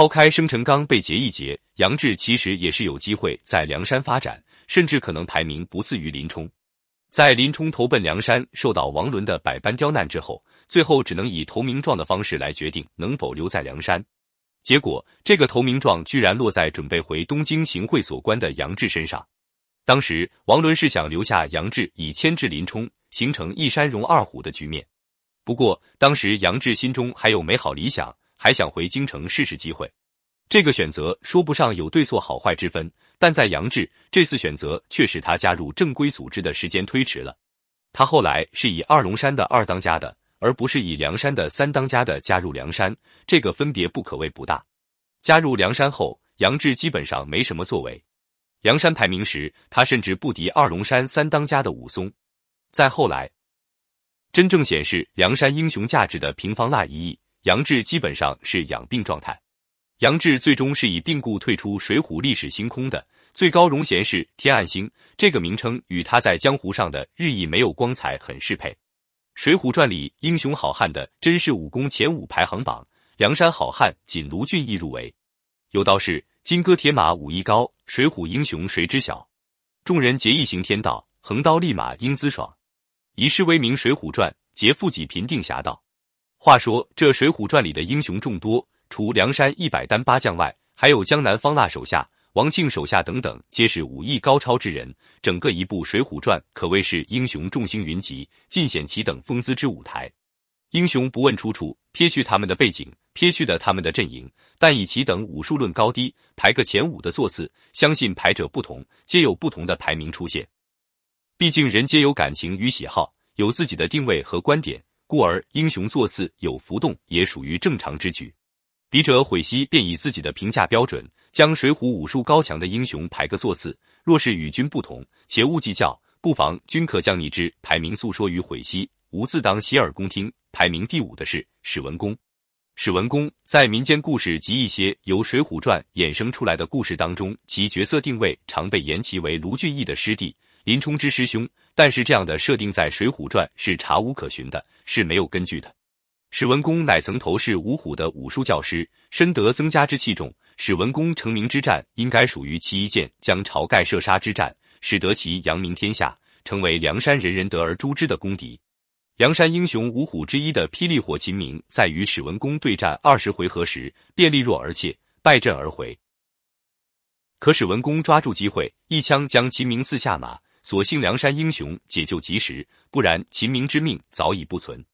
抛开生辰纲被劫一劫，杨志其实也是有机会在梁山发展，甚至可能排名不次于林冲。在林冲投奔梁山，受到王伦的百般刁难之后，最后只能以投名状的方式来决定能否留在梁山。结果，这个投名状居然落在准备回东京行会所关的杨志身上。当时，王伦是想留下杨志以牵制林冲，形成一山容二虎的局面。不过，当时杨志心中还有美好理想，还想回京城试试机会。这个选择说不上有对错好坏之分，但在杨志这次选择却使他加入正规组织的时间推迟了。他后来是以二龙山的二当家的，而不是以梁山的三当家的加入梁山，这个分别不可谓不大。加入梁山后，杨志基本上没什么作为。梁山排名时，他甚至不敌二龙山三当家的武松。再后来，真正显示梁山英雄价值的平方腊一役，杨志基本上是养病状态。杨志最终是以病故退出《水浒》历史星空的最高荣衔是天暗星，这个名称与他在江湖上的日益没有光彩很适配。《水浒传》里英雄好汉的真实武功前五排行榜，梁山好汉仅卢俊义入围。有道是金戈铁马武艺高，水浒英雄谁知晓？众人结义行天道，横刀立马英姿爽。以诗为名《水浒传》，劫富济贫定侠道。话说这《水浒传》里的英雄众多。除梁山一百单八将外，还有江南方腊手下、王庆手下等等，皆是武艺高超之人。整个一部《水浒传》可谓是英雄众星云集、尽显其等风姿之舞台。英雄不问出处，撇去他们的背景，撇去的他们的阵营，但以其等武术论高低，排个前五的座次，相信排者不同，皆有不同的排名出现。毕竟人皆有感情与喜好，有自己的定位和观点，故而英雄座次有浮动，也属于正常之举。笔者悔兮，便以自己的评价标准，将水浒武术高强的英雄排个座次。若是与君不同，且勿计较，不妨均可将你之排名诉说于悔兮，吾自当洗耳恭听。排名第五的是史文恭。史文恭在民间故事及一些由《水浒传》衍生出来的故事当中，其角色定位常被言其为卢俊义的师弟、林冲之师兄。但是这样的设定在《水浒传》是查无可循的，是没有根据的。史文恭乃曾头是五虎的武术教师，深得曾家之器重。史文恭成名之战，应该属于其一剑将晁盖射杀之战，使得其扬名天下，成为梁山人人得而诛之的公敌。梁山英雄五虎之一的霹雳火秦明，在与史文恭对战二十回合时，便力弱而怯，败阵而回。可史文恭抓住机会，一枪将秦明刺下马。所幸梁山英雄解救及时，不然秦明之命早已不存。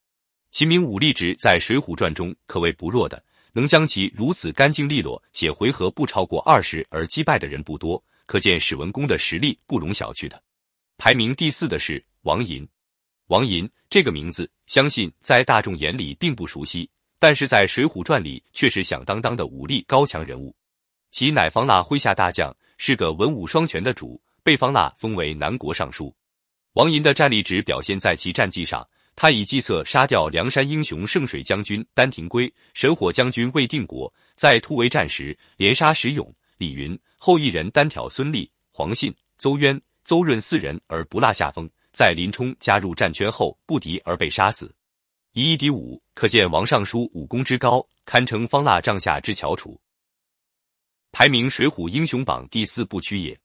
秦明武力值在《水浒传》中可谓不弱的，能将其如此干净利落且回合不超过二十而击败的人不多，可见史文恭的实力不容小觑的。排名第四的是王银。王银这个名字，相信在大众眼里并不熟悉，但是在《水浒传》里却是响当当的武力高强人物。其乃方腊麾下大将，是个文武双全的主，被方腊封为南国尚书。王寅的战力值表现在其战绩上。他以计策杀掉梁山英雄圣水将军丹廷圭、神火将军魏定国，在突围战时连杀石勇、李云、后一人单挑孙立、黄信、邹渊、邹润四人而不落下风，在林冲加入战圈后不敌而被杀死，以一敌五，可见王尚书武功之高，堪称方腊帐下之翘楚。排名《水浒英雄榜》第四部曲也。